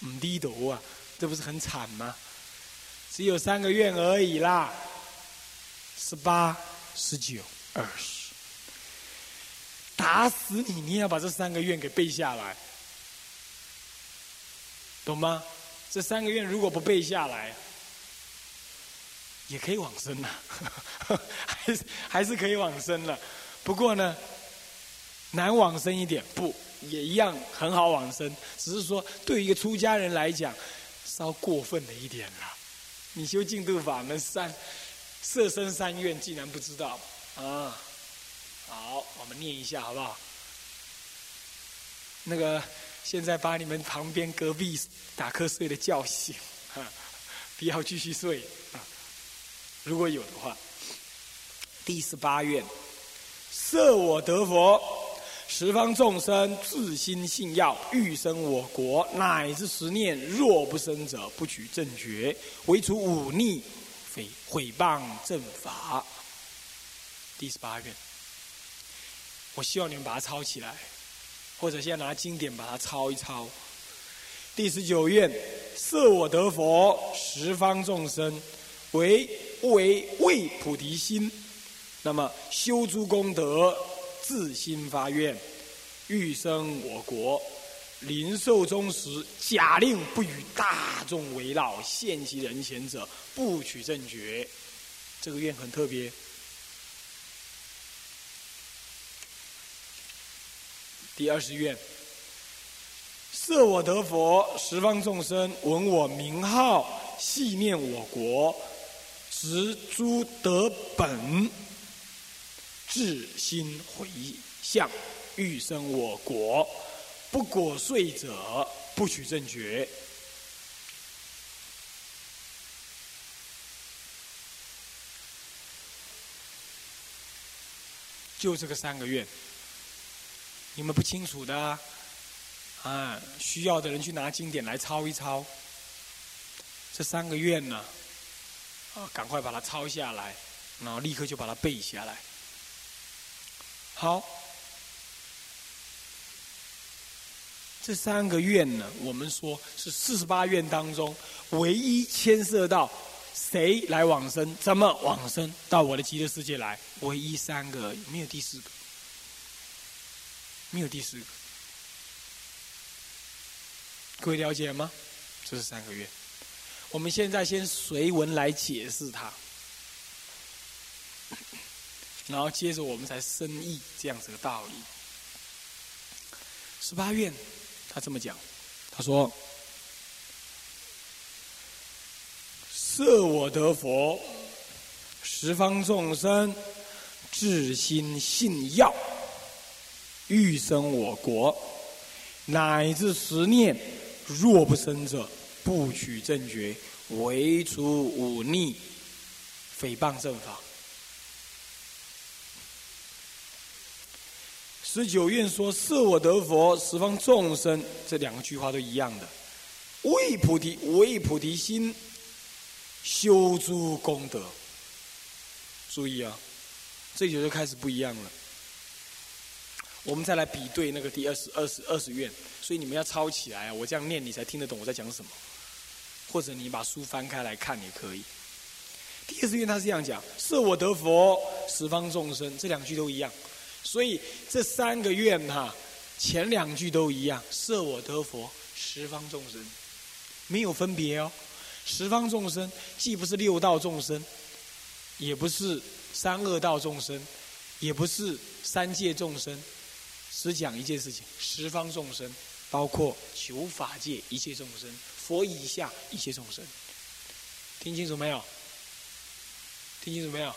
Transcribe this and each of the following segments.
唔低头啊，这不是很惨吗？只有三个愿而已啦，十八、十九、二十，打死你，你也要把这三个愿给背下来，懂吗？这三个愿如果不背下来，也可以往生呐，还是还是可以往生了。不过呢，难往生一点，不也一样很好往生，只是说对于一个出家人来讲，稍过分了一点了。你修净土法门三色身三愿，竟然不知道啊？好，我们念一下好不好？那个现在把你们旁边隔壁打瞌睡的叫醒，哈，不要继续睡啊！如果有的话，第十八愿，设我得佛，十方众生自心信要，欲生我国，乃至十念，若不生者，不取正觉，唯除忤逆，非毁谤正法。第十八愿，我希望你们把它抄起来，或者现在拿经典把它抄一抄。第十九愿，设我得佛，十方众生为为为菩提心，那么修诸功德。自心发愿，欲生我国，临寿终时，假令不与大众围绕，现其人前者，不取正觉。这个愿很特别。第二十愿，设我得佛，十方众生闻我名号，系念我国，执诸德本。至心回向，欲生我国，不果遂者，不取正觉。就这个三个愿，你们不清楚的啊？需要的人去拿经典来抄一抄。这三个愿呢，啊，赶快把它抄下来，然后立刻就把它背下来。好，这三个愿呢，我们说是四十八愿当中唯一牵涉到谁来往生，怎么往生到我的极乐世界来，唯一三个，没有第四个，没有第四个，各位了解吗？这是三个愿，我们现在先随文来解释它。然后接着我们才深意这样子的道理。十八愿，他这么讲，他说：“设我得佛，十方众生至心信要，欲生我国，乃至十念，若不生者，不取正觉，唯除忤逆，诽谤正法。”十九愿说：“设我得佛，十方众生。”这两个句话都一样的。为菩提，为菩提心，修诸功德。注意啊，这就就开始不一样了。我们再来比对那个第二十二十二十愿，所以你们要抄起来啊！我这样念，你才听得懂我在讲什么。或者你把书翻开来看也可以。第二十愿他是这样讲：“设我得佛，十方众生。”这两句都一样。所以这三个愿哈，前两句都一样，设我得佛，十方众生，没有分别哦。十方众生既不是六道众生，也不是三恶道众生，也不是三界众生，只讲一件事情：十方众生，包括求法界一切众生，佛以下一切众生。听清楚没有？听清楚没有？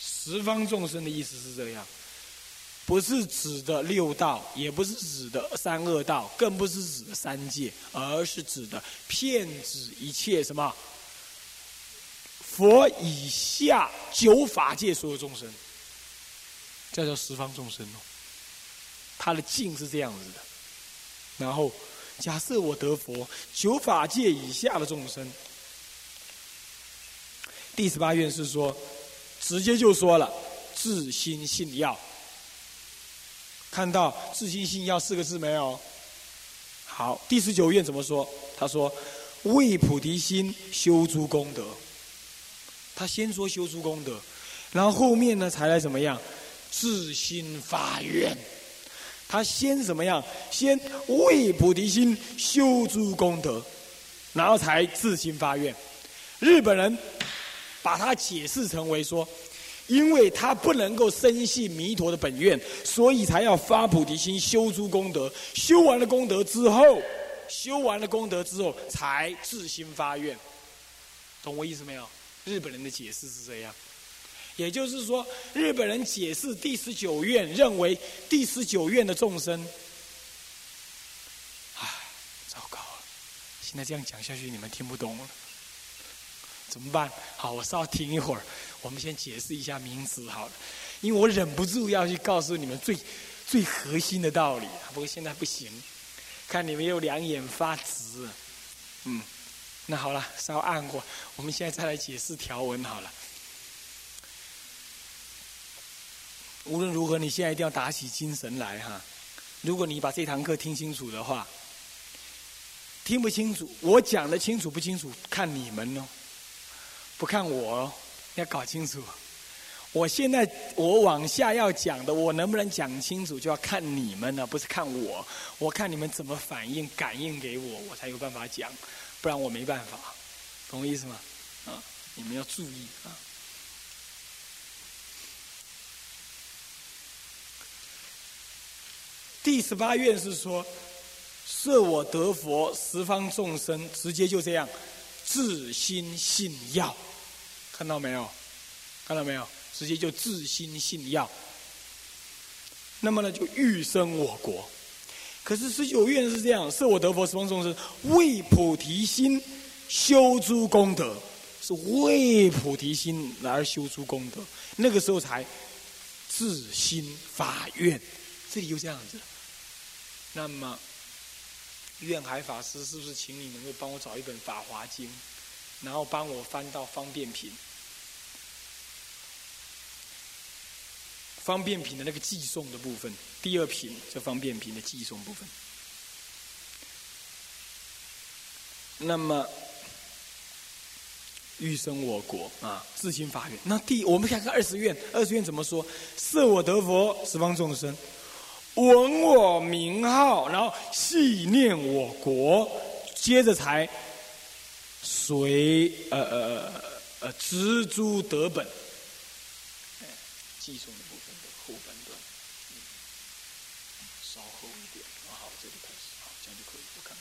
十方众生的意思是这样。不是指的六道，也不是指的三恶道，更不是指的三界，而是指的骗指一切什么佛以下九法界所有众生，这叫十方众生哦。他的境是这样子的。然后假设我得佛，九法界以下的众生，第十八愿是说，直接就说了，自心信要。看到“自信心要”四个字没有？好，第十九愿怎么说？他说：“为菩提心修诸功德。”他先说修诸功德，然后后面呢才来怎么样？自心发愿。他先怎么样？先为菩提心修诸功德，然后才自心发愿。日本人把它解释成为说，因为他不能够深信弥陀的本愿，所以才要发菩提心修诸功德。修完了功德之后，修完了功德之后，才自心发愿。懂我意思没有？日本人的解释是这样，也就是说，日本人解释第十九愿，认为第十九愿的众生，唉，糟糕了！现在这样讲下去，你们听不懂了，怎么办？好，我稍停一会儿，我们先解释一下名词好了，因为我忍不住要去告诉你们最最核心的道理，不过现在不行，看你们又两眼发直，嗯。那好了，稍按过。我们现在再来解释条文好了。无论如何，你现在一定要打起精神来哈。如果你把这堂课听清楚的话，听不清楚，我讲的清楚不清楚，看你们哦，不看我哦，要搞清楚。我现在我往下要讲的，我能不能讲清楚，就要看你们了，不是看我。我看你们怎么反应、感应给我，我才有办法讲。不然我没办法，懂我意思吗？啊，你们要注意啊！第十八愿是说，设我得佛，十方众生直接就这样自心信要，看到没有？看到没有？直接就自心信要。那么呢，就欲生我国。可是十九愿是这样，设我得佛十方众生为菩提心修诸功德，是为菩提心而修诸功德，那个时候才自心发愿。这里就这样子。那么，愿海法师是不是请你能够帮我找一本《法华经》，然后帮我翻到方便品？方便品的那个寄送的部分，第二品这方便品的寄送部分。那么，欲生我国啊，自心发愿。那第我们看看二十愿，二十愿怎么说？设我得佛，十方众生闻我名号，然后系念我国，接着才随呃呃呃知诸得本，寄送的部分的。后半段，嗯，稍后一点，好，这里开始，好，这样就可以，我看。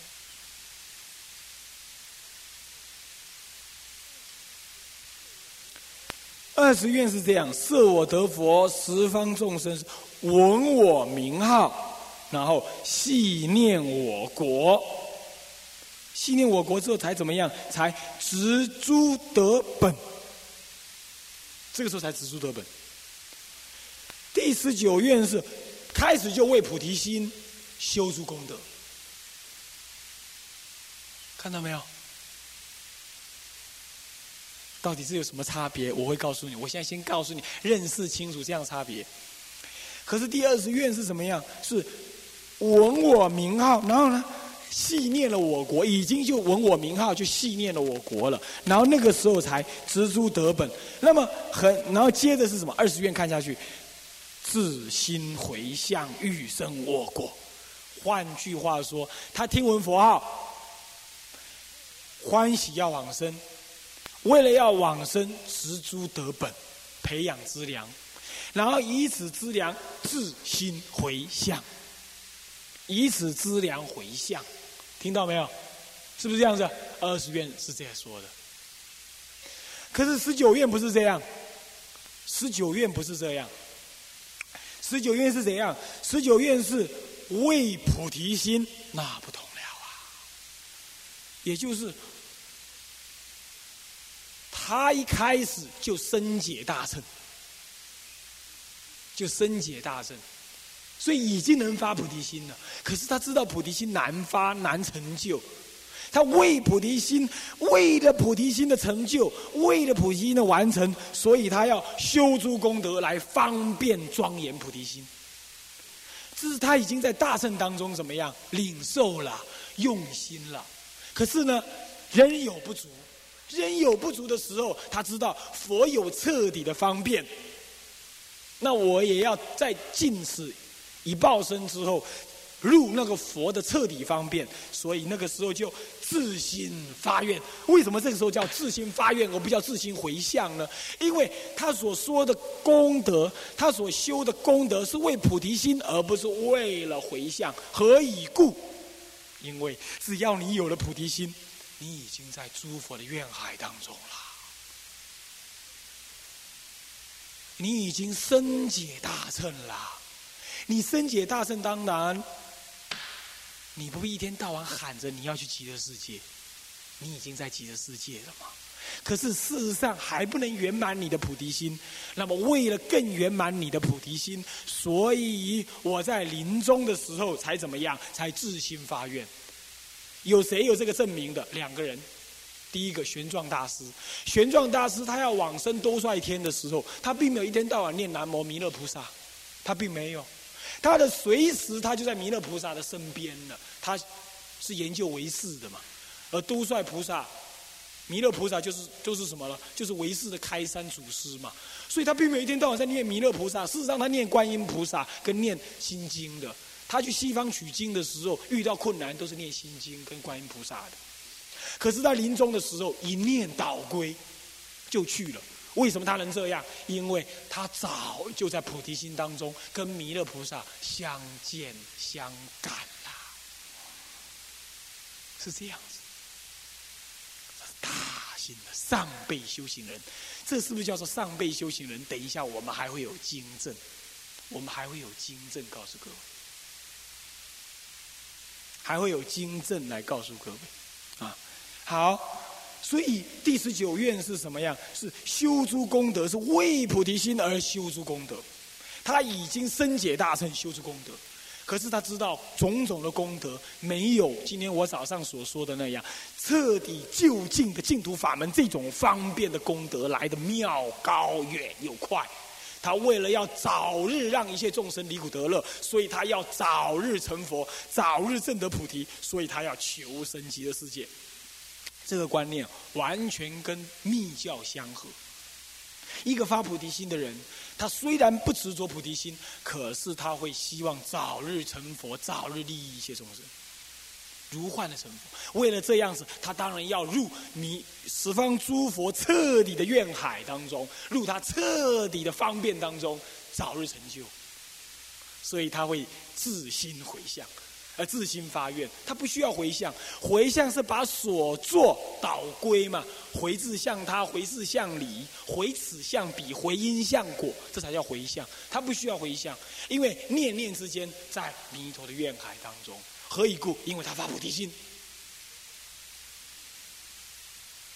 二十愿是这样：设我得佛，十方众生闻我名号，然后系念我国，纪念我国之后才怎么样？才植诸得本。这个时候才植诸得本。第十九愿是开始就为菩提心修诸功德，看到没有？到底这有什么差别？我会告诉你。我现在先告诉你，认识清楚这样差别。可是第二十愿是什么样？是闻我名号，然后呢，系念了我国，已经就闻我名号，就系念了我国了。然后那个时候才植诸得本。那么很，然后接着是什么？二十愿看下去。自心回向，欲生我国。换句话说，他听闻佛号，欢喜要往生，为了要往生，植诸得本，培养资粮，然后以此资粮自心回向，以此资粮回向，听到没有？是不是这样子？二十愿是这样说的。可是十九愿不是这样，十九愿不是这样。十九愿是怎样？十九愿是为菩提心，那不同了啊！也就是他一开始就深解大乘，就深解大乘，所以已经能发菩提心了。可是他知道菩提心难发难成就。他为菩提心，为了菩提心的成就，为了菩提心的完成，所以他要修诸功德来方便庄严菩提心。这是他已经在大圣当中怎么样领受了、用心了，可是呢，人有不足，人有不足的时候，他知道佛有彻底的方便。那我也要在尽此一报身之后，入那个佛的彻底方便。所以那个时候就自心发愿。为什么这个时候叫自心发愿，而不叫自心回向呢？因为他所说的功德，他所修的功德是为菩提心，而不是为了回向。何以故？因为只要你有了菩提心，你已经在诸佛的愿海当中了。你已经深解大乘了，你深解大圣，当然，你不必一天到晚喊着你要去极乐世界，你已经在极乐世界了嘛。可是事实上还不能圆满你的菩提心。那么为了更圆满你的菩提心，所以我在临终的时候才怎么样？才自心发愿。有谁有这个证明的？两个人。第一个玄奘大师，玄奘大师他要往生多帅天的时候，他并没有一天到晚念南无弥勒菩萨，他并没有，他的随时他就在弥勒菩萨的身边了。他是研究唯识的嘛，而都帅菩萨、弥勒菩萨就是就是什么了？就是唯识的开山祖师嘛。所以他并没有一天到晚在念弥勒菩萨，事实上他念观音菩萨跟念心经的。他去西方取经的时候遇到困难，都是念心经跟观音菩萨的。可是，在临终的时候，一念倒归，就去了。为什么他能这样？因为他早就在菩提心当中，跟弥勒菩萨相见相感了。是这样子。大心的上辈修行人，这是不是叫做上辈修行人？等一下，我们还会有经证，我们还会有经证告诉各位，还会有经证来告诉各位啊。好，所以第十九愿是什么样？是修诸功德，是为菩提心而修诸功德。他已经深解大乘，修诸功德。可是他知道种种的功德没有今天我早上所说的那样彻底就近的净土法门这种方便的功德来的妙、高、远又快。他为了要早日让一切众生离苦得乐，所以他要早日成佛，早日证得菩提，所以他要求生极乐世界。这个观念完全跟密教相合。一个发菩提心的人，他虽然不执着菩提心，可是他会希望早日成佛，早日利益一切众生，如幻的成佛。为了这样子，他当然要入弥十方诸佛彻底的愿海当中，入他彻底的方便当中，早日成就。所以他会自心回向。而自心发愿，他不需要回向，回向是把所作导归嘛，回自向他，回自向理，回此向彼，回因向果，这才叫回向。他不需要回向，因为念念之间在弥陀的愿海当中。何以故？因为他发菩提心。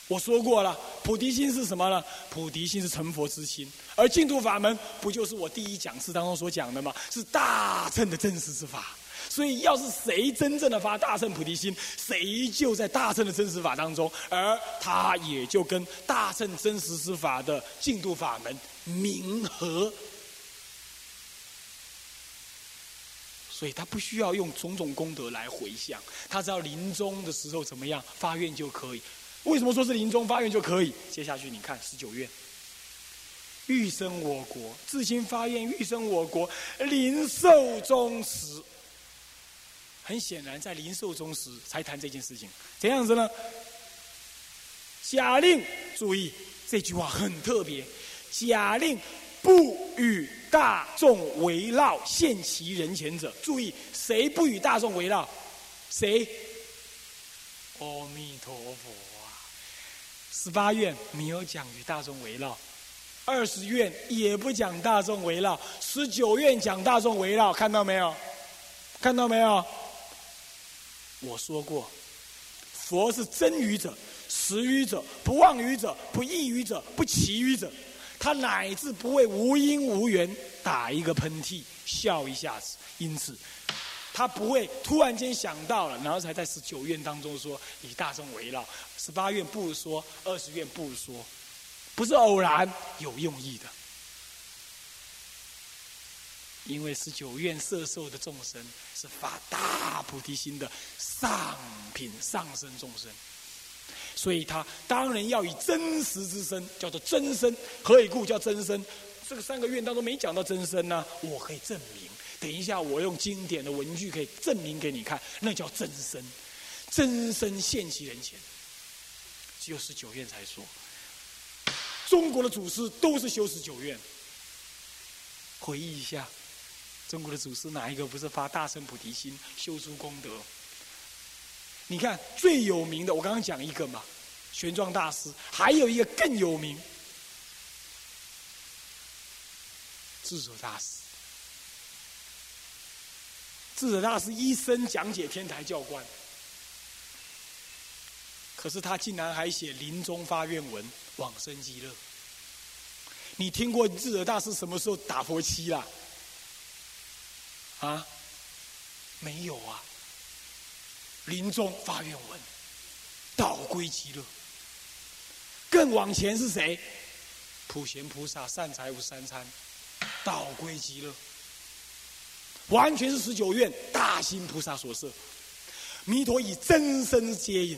我说过了，菩提心是什么呢？菩提心是成佛之心，而净土法门不就是我第一讲次当中所讲的吗？是大乘的真实之法。所以，要是谁真正的发大乘菩提心，谁就在大乘的真实法当中，而他也就跟大乘真实之法的净土法门冥合。所以他不需要用种种功德来回向，他只要临终的时候怎么样发愿就可以。为什么说是临终发愿就可以？接下去你看十九愿，欲生我国，自心发愿欲生我国，临寿终时。很显然，在临寿终时才谈这件事情，怎样子呢？假令注意这句话很特别，假令不与大众围绕，现其人前者。注意，谁不与大众围绕？谁？阿弥陀佛啊！十八愿没有讲与大众围绕，二十愿也不讲大众围绕，十九愿讲大众围绕，看到没有？看到没有？我说过，佛是真愚者、实愚者、不妄愚者、不异愚者、不奇愚者。他乃至不会无因无缘打一个喷嚏、笑一下子。因此，他不会突然间想到了，然后才在十九愿当中说以大众围绕。十八愿不如说，二十愿不如说，不是偶然，有用意的。因为十九愿色受的众生是发大菩提心的上品上生众生，所以他当然要以真实之身，叫做真身。何以故叫真身？这个三个愿当中没讲到真身呢，我可以证明。等一下，我用经典的文句可以证明给你看，那叫真身，真身现其人前。只有十九愿才说，中国的祖师都是修十九愿。回忆一下。中国的祖师哪一个不是发大乘菩提心、修出功德？你看最有名的，我刚刚讲一个嘛，玄奘大师，还有一个更有名，智者大师。智者大师一生讲解天台教观，可是他竟然还写临终发愿文往生极乐。你听过智者大师什么时候打佛七啦？啊没有啊！临终发愿文，道归极乐。更往前是谁？普贤菩萨善财五三参，道归极乐。完全是十九愿大心菩萨所设，弥陀以真身接引，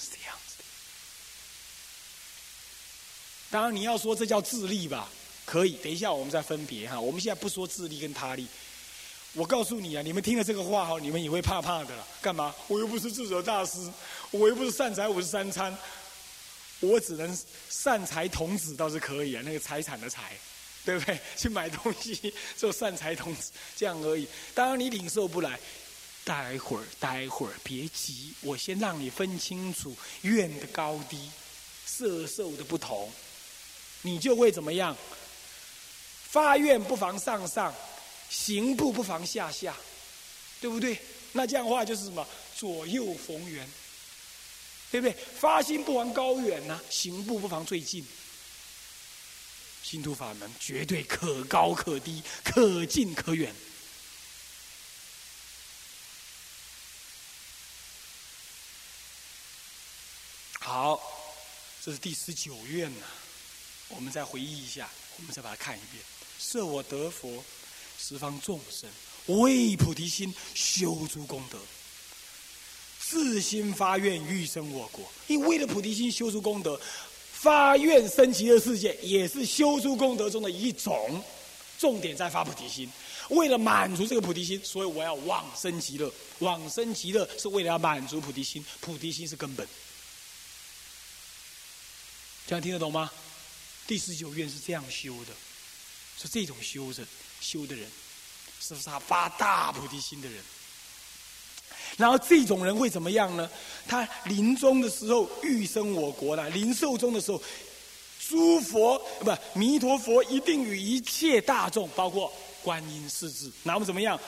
是这样子的。当然，你要说这叫自利吧？可以，等一下我们再分别哈。我们现在不说自利跟他利。我告诉你啊，你们听了这个话哈，你们也会怕怕的了。干嘛？我又不是智者大师，我又不是善财五十三餐，我只能善财童子倒是可以啊，那个财产的财，对不对？去买东西做善财童子这样而已。当然你领受不来，待会儿待会儿别急，我先让你分清楚愿的高低、色受的不同，你就会怎么样？发愿不妨上上，行步不妨下下，对不对？那这样的话就是什么？左右逢源，对不对？发心不妨高远呐，行步不妨最近。心图法门绝对可高可低，可近可远。好，这是第十九愿呐，我们再回忆一下，我们再把它看一遍。设我得佛，十方众生为菩提心修诸功德，自心发愿欲生我国。因为了菩提心修诸功德，发愿生极乐世界，也是修诸功德中的一种。重点在发菩提心，为了满足这个菩提心，所以我要往生极乐。往生极乐是为了要满足菩提心，菩提心是根本。这样听得懂吗？第十九愿是这样修的。是这种修者修的人，是不是他发大菩提心的人？然后这种人会怎么样呢？他临终的时候欲生我国呢？临寿终的时候，诸佛不弥陀佛一定与一切大众，包括观音、世智，那么怎么样？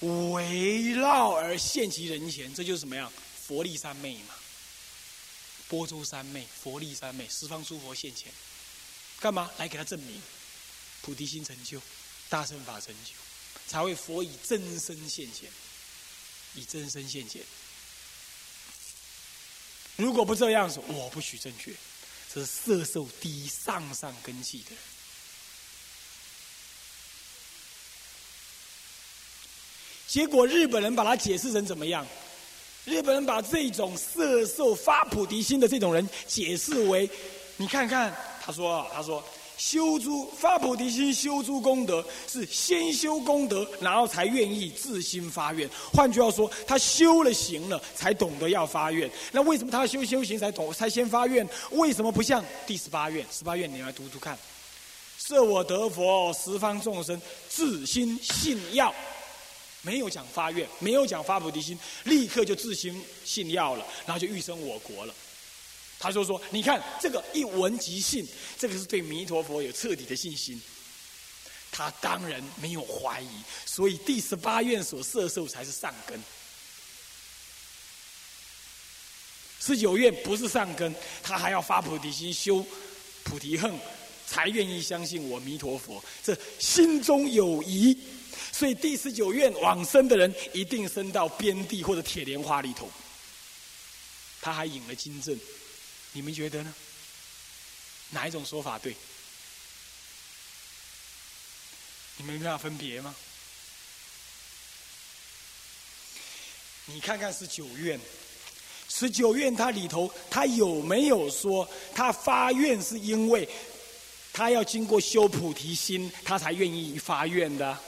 围绕而现其人前，这就是什么样？佛力三昧嘛，波州三昧、佛力三昧，十方诸佛现前，干嘛？来给他证明。菩提心成就，大乘法成就，才会佛以真身现前，以真身现前。如果不这样子，我不许正确。这是色受低上上根器的人。结果日本人把它解释成怎么样？日本人把这种色受发菩提心的这种人解释为：你看看，他说，他说。修诸发菩提心，修诸功德是先修功德，然后才愿意自心发愿。换句话说，他修了行了，才懂得要发愿。那为什么他修修行才懂才先发愿？为什么不像第十八愿？十八愿你来读读看：设我得佛，十方众生自心信要，没有讲发愿，没有讲发菩提心，立刻就自心信要了，然后就欲生我国了。他就说：“你看这个一闻即信，这个是对弥陀佛有彻底的信心。他当然没有怀疑，所以第十八愿所摄受才是上根。十九愿不是上根，他还要发菩提心、修菩提恨，才愿意相信我弥陀佛。这心中有疑，所以第十九愿往生的人一定生到边地或者铁莲花里头。他还引了经证。”你们觉得呢？哪一种说法对？你们没办法分别吗？你看看十九愿，十九愿它里头，它有没有说他发愿是因为他要经过修菩提心，他才愿意发愿的？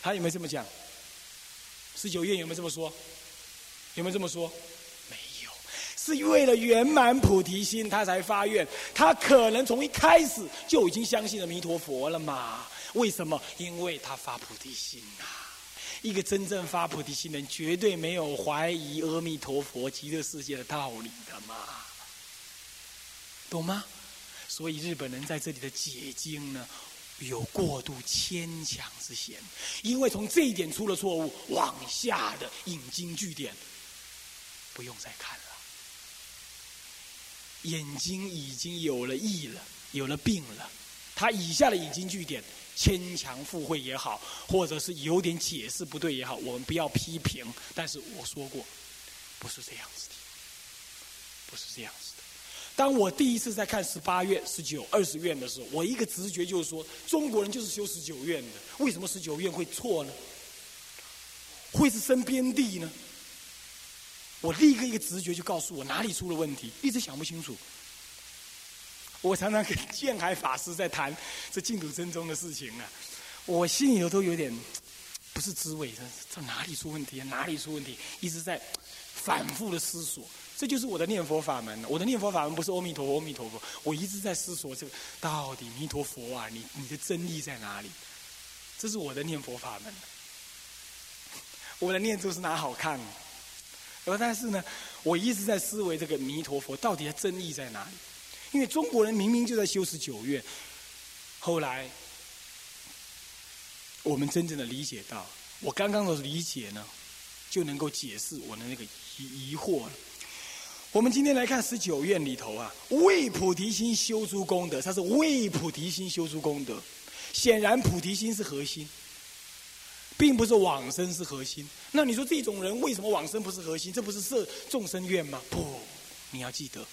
他有没有这么讲？十九愿有没有这么说？有没有这么说？是为了圆满菩提心，他才发愿。他可能从一开始就已经相信了弥陀佛了嘛？为什么？因为他发菩提心呐。一个真正发菩提心的人，绝对没有怀疑阿弥陀佛极乐世界的道理的嘛？懂吗？所以日本人在这里的解经呢？有过度牵强之嫌，因为从这一点出了错误，往下的引经据典不用再看了。眼睛已经有了异了，有了病了。他以下的引经据典牵强附会也好，或者是有点解释不对也好，我们不要批评。但是我说过，不是这样子的，不是这样子的。当我第一次在看十八院、十九、二十院的时候，我一个直觉就是说，中国人就是修十九院的。为什么十九院会错呢？会是生边地呢？我立刻一个直觉就告诉我哪里出了问题，一直想不清楚。我常常跟建海法师在谈 这净土真宗的事情啊，我心里头都有点不是滋味，这这哪里出问题啊？哪里出问题？一直在反复的思索。这就是我的念佛法门。我的念佛法门不是阿弥陀佛，阿弥陀佛。我一直在思索这个到底弥陀佛啊，你你的真理在哪里？这是我的念佛法门。我的念珠是哪好看？而但是呢，我一直在思维这个弥陀佛到底的真意在哪里？因为中国人明明就在修持九月，后来我们真正的理解到，我刚刚的理解呢，就能够解释我的那个疑疑惑了。我们今天来看十九愿里头啊，为菩提心修诸功德，它是为菩提心修诸功德。显然菩提心是核心，并不是往生是核心。那你说这种人为什么往生不是核心？这不是设众生愿吗？不，你要记得，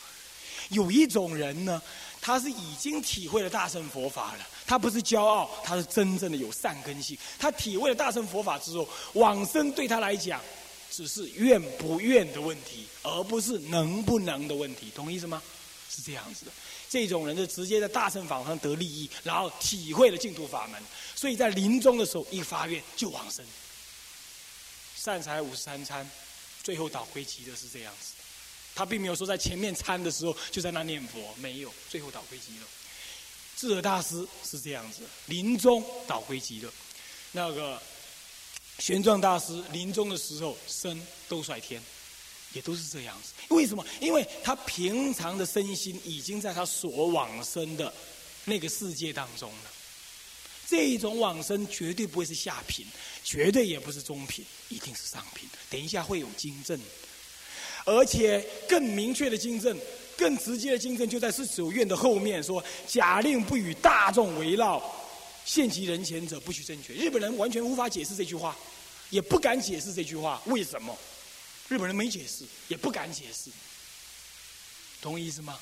有一种人呢，他是已经体会了大乘佛法了，他不是骄傲，他是真正的有善根性。他体会了大乘佛法之后，往生对他来讲。只是愿不愿的问题，而不是能不能的问题，懂意思吗？是这样子的。这种人就直接在大乘法上得利益，然后体会了净土法门，所以在临终的时候一发愿就往生。善财五十三参，最后倒归极乐是这样子。他并没有说在前面参的时候就在那念佛，没有，最后倒归极乐。智者大师是这样子，临终倒归极乐。那个。玄奘大师临终的时候，身都甩天，也都是这样子。为什么？因为他平常的身心已经在他所往生的那个世界当中了。这种往生绝对不会是下品，绝对也不是中品，一定是上品。等一下会有经证，而且更明确的经证，更直接的经证就在四九院的后面说：“假令不与大众围绕。”献其人前者不许正确。日本人完全无法解释这句话，也不敢解释这句话。为什么？日本人没解释，也不敢解释。懂我意思吗？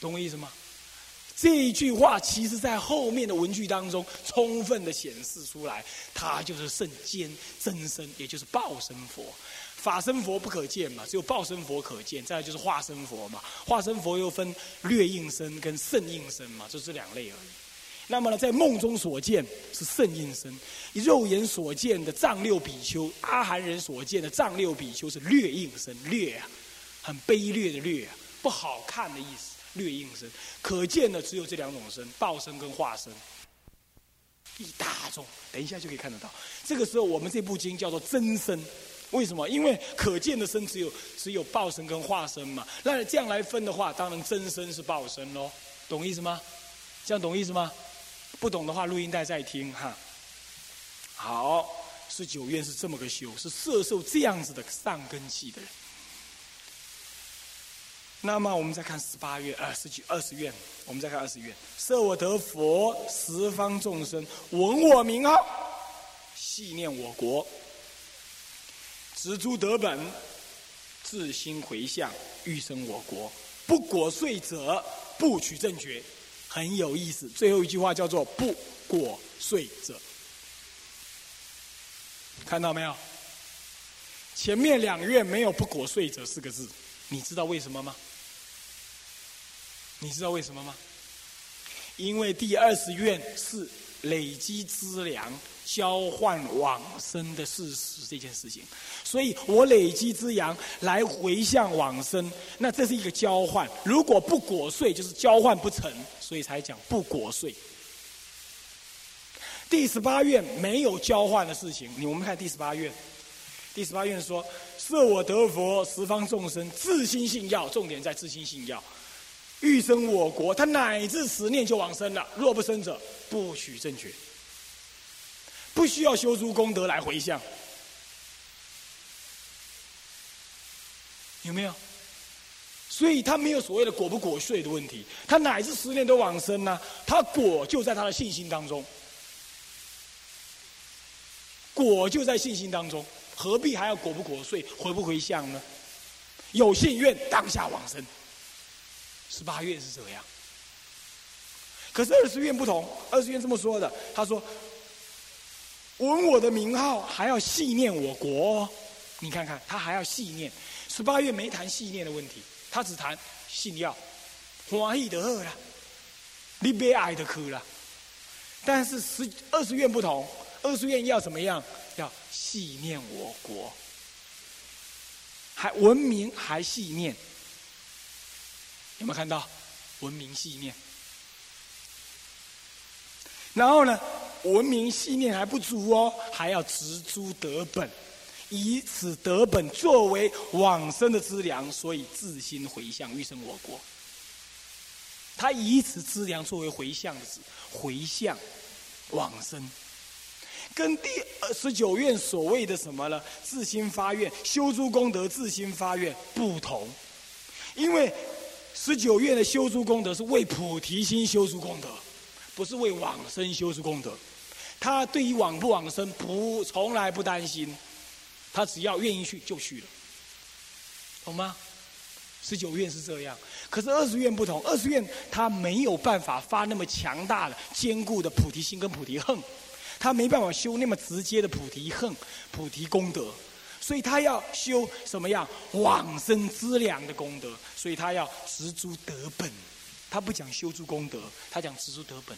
懂我意思吗？这一句话其实在后面的文句当中充分的显示出来，它就是圣间真身，也就是报身佛。法身佛不可见嘛，只有报身佛可见。再来就是化身佛嘛，化身佛又分略应身跟圣应身嘛，就这两类而已。那么呢，在梦中所见是圣应身，肉眼所见的藏六比丘，阿含人所见的藏六比丘是略应身，略啊，很卑劣的略啊，不好看的意思，略应身。可见的只有这两种身，报身跟化身。一大众，等一下就可以看得到。这个时候，我们这部经叫做真身，为什么？因为可见的身只有只有报身跟化身嘛。那这样来分的话，当然真身是报身喽，懂意思吗？这样懂意思吗？不懂的话，录音带再听哈。好，是九院是这么个修，是摄受这样子的上根器的人。那么我们再看十八愿，二，十九二十愿，我们再看二十愿。设我得佛，十方众生闻我名号，系念我国，植诸德本，自心回向，欲生我国。不果遂者，不取正觉。很有意思。最后一句话叫做“不果遂者”，看到没有？前面两月没有“不果遂者”四个字，你知道为什么吗？你知道为什么吗？因为第二十愿是累积资粮、交换往生的事实这件事情，所以我累积资粮来回向往生，那这是一个交换。如果不果遂，就是交换不成，所以才讲不果遂。第十八愿没有交换的事情，你我们看第十八愿。第十八愿说：“设我得佛，十方众生自心信要，重点在自心信要。欲生我国，他乃至十念就往生了。若不生者，不许正觉。不需要修诸功德来回向，有没有？所以他没有所谓的果不果遂的问题。他乃至十年都往生呢，他果就在他的信心当中，果就在信心当中。”何必还要果不果遂回不回向呢？有信愿当下往生。十八愿是这样，可是二十愿不同。二十愿这么说的，他说：“闻我的名号，还要细念我国。”你看看，他还要细念。十八愿没谈细念的问题，他只谈信要，欢喜的饿了，你别爱的哭了。但是十二十愿不同，二十愿要怎么样？要细念我国，还文明还细念，有没有看到？文明细念，然后呢？文明细念还不足哦，还要植诸德本，以此德本作为往生的资粮，所以自心回向欲生我国。他以此资粮作为回向的子，回向往生。跟第二十九愿所谓的什么呢？自心发愿修诸功德，自心发愿不同。因为十九愿的修诸功德是为菩提心修诸功德，不是为往生修诸功德。他对于往不往生不从来不担心，他只要愿意去就去了，懂吗？十九愿是这样，可是二十愿不同，二十愿他没有办法发那么强大的、坚固的菩提心跟菩提恨。他没办法修那么直接的菩提恨、菩提功德，所以他要修什么样往生资粮的功德，所以他要植诸德本。他不讲修诸功德，他讲植诸德本。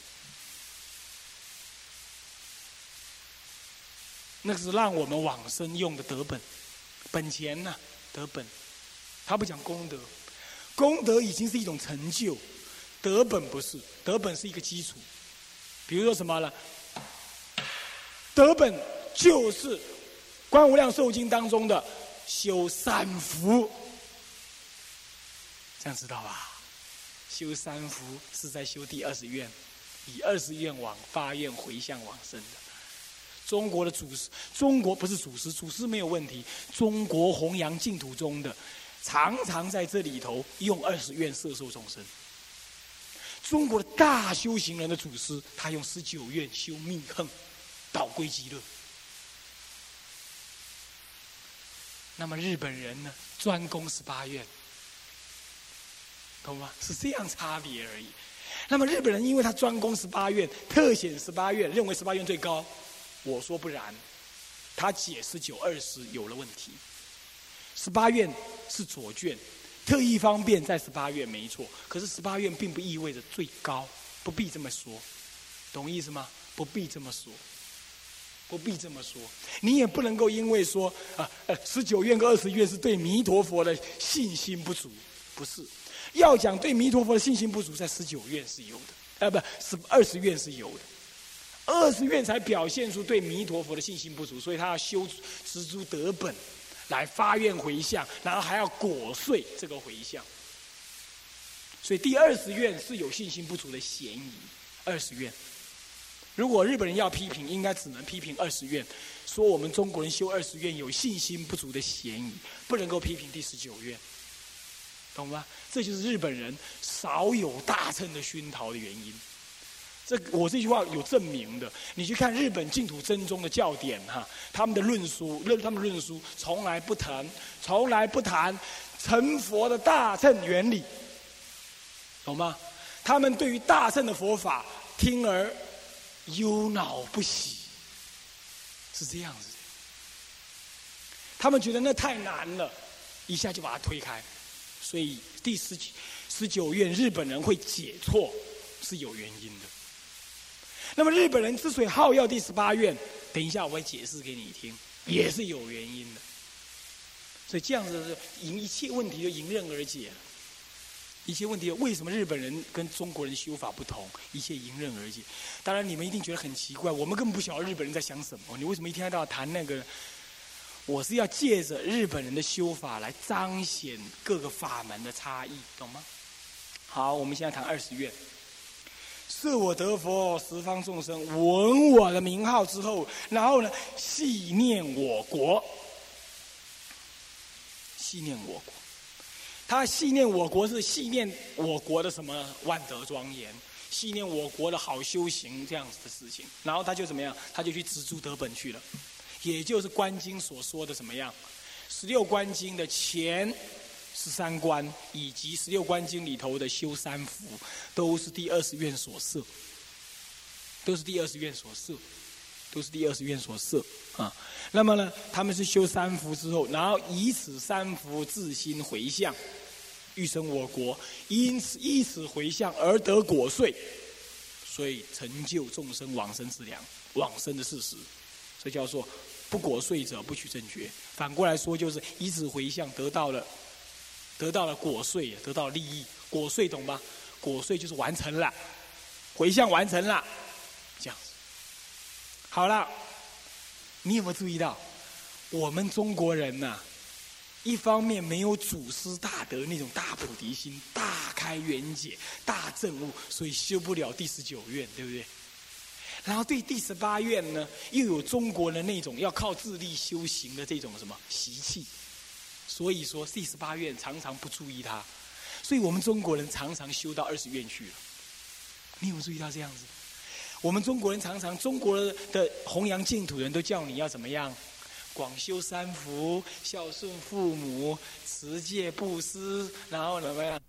那是让我们往生用的德本，本钱呢？德本。他不讲功德，功德已经是一种成就，德本不是，德本是一个基础。比如说什么呢？德本就是《观无量寿经》当中的修三福，这样知道吧？修三福是在修第二十愿，以二十愿往发愿回向往生的。中国的祖师，中国不是祖师，祖师没有问题。中国弘扬净土中的，常常在这里头用二十愿摄受众生。中国的大修行人的祖师，他用十九愿修命恨。导归极乐。那么日本人呢？专攻十八愿，懂吗？是这样差别而已。那么日本人因为他专攻十八愿，特显十八愿，认为十八愿最高。我说不然，他解十九二十有了问题。十八愿是左卷，特意方便在十八愿没错。可是十八愿并不意味着最高，不必这么说，懂意思吗？不必这么说。不必这么说，你也不能够因为说啊，呃，十九愿跟二十愿是对弥陀佛的信心不足，不是。要讲对弥陀佛的信心不足，在十九愿是有的，呃，不是二十愿是有的，二十愿才表现出对弥陀佛的信心不足，所以他要修植诸德本，来发愿回向，然后还要果遂这个回向。所以第二十愿是有信心不足的嫌疑，二十愿。如果日本人要批评，应该只能批评二十愿，说我们中国人修二十愿有信心不足的嫌疑，不能够批评第十九愿，懂吗？这就是日本人少有大乘的熏陶的原因。这我这句话有证明的，你去看日本净土真宗的教典哈，他们的论书论他们论书从来不谈，从来不谈成佛的大乘原理，懂吗？他们对于大乘的佛法听而忧恼不喜，是这样子的。他们觉得那太难了，一下就把它推开。所以第十十九院日本人会解错是有原因的。那么日本人之所以好要第十八院，等一下我会解释给你听，也是有原因的。所以这样子迎一切问题就迎刃而解了。一些问题为什么日本人跟中国人修法不同？一切迎刃而解。当然你们一定觉得很奇怪，我们根本不晓得日本人在想什么。你为什么一天到晚谈那个？我是要借着日本人的修法来彰显各个法门的差异，懂吗？好，我们现在谈二十愿。设我得佛，十方众生闻我的名号之后，然后呢，系念我国，系念我国。他系念我国是系念我国的什么万德庄严，系念我国的好修行这样子的事情。然后他就怎么样？他就去植诸德本去了。也就是《观经》所说的怎么样？十六观经的前十三观，以及十六观经里头的修三福，都是第二十愿所设，都是第二十愿所设，都是第二十愿所设啊。那么呢，他们是修三福之后，然后以此三福自心回向，欲生我国，因此以此回向而得果遂，所以成就众生往生之良，往生的事实，这叫做。不果遂者不取正觉，反过来说就是以此回向得到了，得到了果遂，得到利益。果遂懂吗？果遂就是完成了，回向完成了，这样子。好了，你有没有注意到，我们中国人呐，一方面没有祖师大德那种大菩提心、大开圆解、大正悟，所以修不了第十九愿，对不对？然后对第十八愿呢，又有中国人那种要靠自力修行的这种什么习气，所以说第十八愿常常不注意它，所以我们中国人常常修到二十愿去了。你有注意到这样子？我们中国人常常中国的弘扬净土人都叫你要怎么样？广修三福，孝顺父母，持戒布施，然后怎么样？